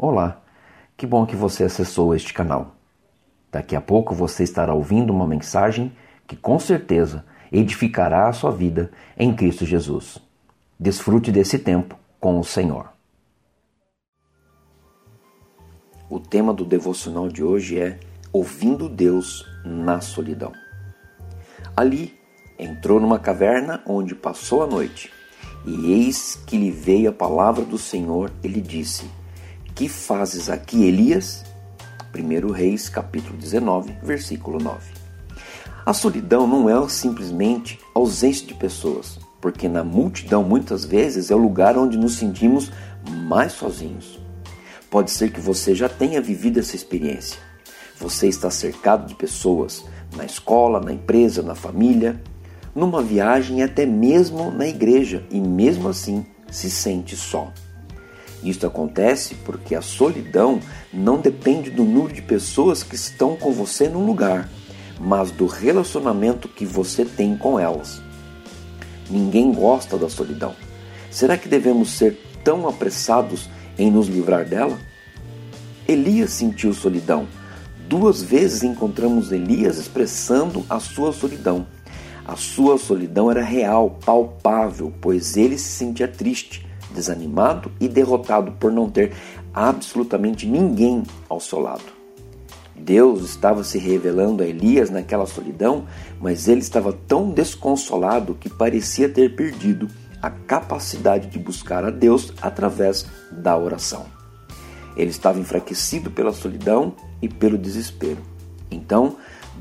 Olá, que bom que você acessou este canal. Daqui a pouco você estará ouvindo uma mensagem que com certeza edificará a sua vida em Cristo Jesus. Desfrute desse tempo com o Senhor. O tema do devocional de hoje é Ouvindo Deus na Solidão. Ali entrou numa caverna onde passou a noite, e eis que lhe veio a palavra do Senhor e lhe disse: Que fazes aqui, Elias? 1 Reis, capítulo 19, versículo 9. A solidão não é simplesmente ausência de pessoas, porque na multidão muitas vezes é o lugar onde nos sentimos mais sozinhos. Pode ser que você já tenha vivido essa experiência. Você está cercado de pessoas na escola, na empresa, na família, numa viagem e até mesmo na igreja, e mesmo assim se sente só. Isto acontece porque a solidão não depende do número de pessoas que estão com você num lugar, mas do relacionamento que você tem com elas. Ninguém gosta da solidão. Será que devemos ser tão apressados em nos livrar dela? Elias sentiu solidão. Duas vezes encontramos Elias expressando a sua solidão. A sua solidão era real, palpável, pois ele se sentia triste, desanimado e derrotado por não ter absolutamente ninguém ao seu lado. Deus estava se revelando a Elias naquela solidão, mas ele estava tão desconsolado que parecia ter perdido a capacidade de buscar a Deus através da oração. Ele estava enfraquecido pela solidão e pelo desespero. Então,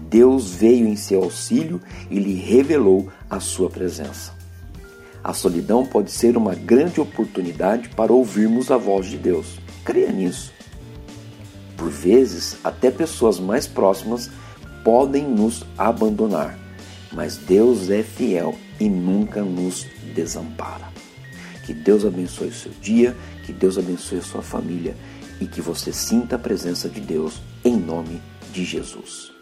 Deus veio em seu auxílio e lhe revelou a sua presença. A solidão pode ser uma grande oportunidade para ouvirmos a voz de Deus. Creia nisso. Por vezes, até pessoas mais próximas podem nos abandonar, mas Deus é fiel e nunca nos desampara. Que Deus abençoe o seu dia, que Deus abençoe a sua família e que você sinta a presença de Deus em nome de Jesus.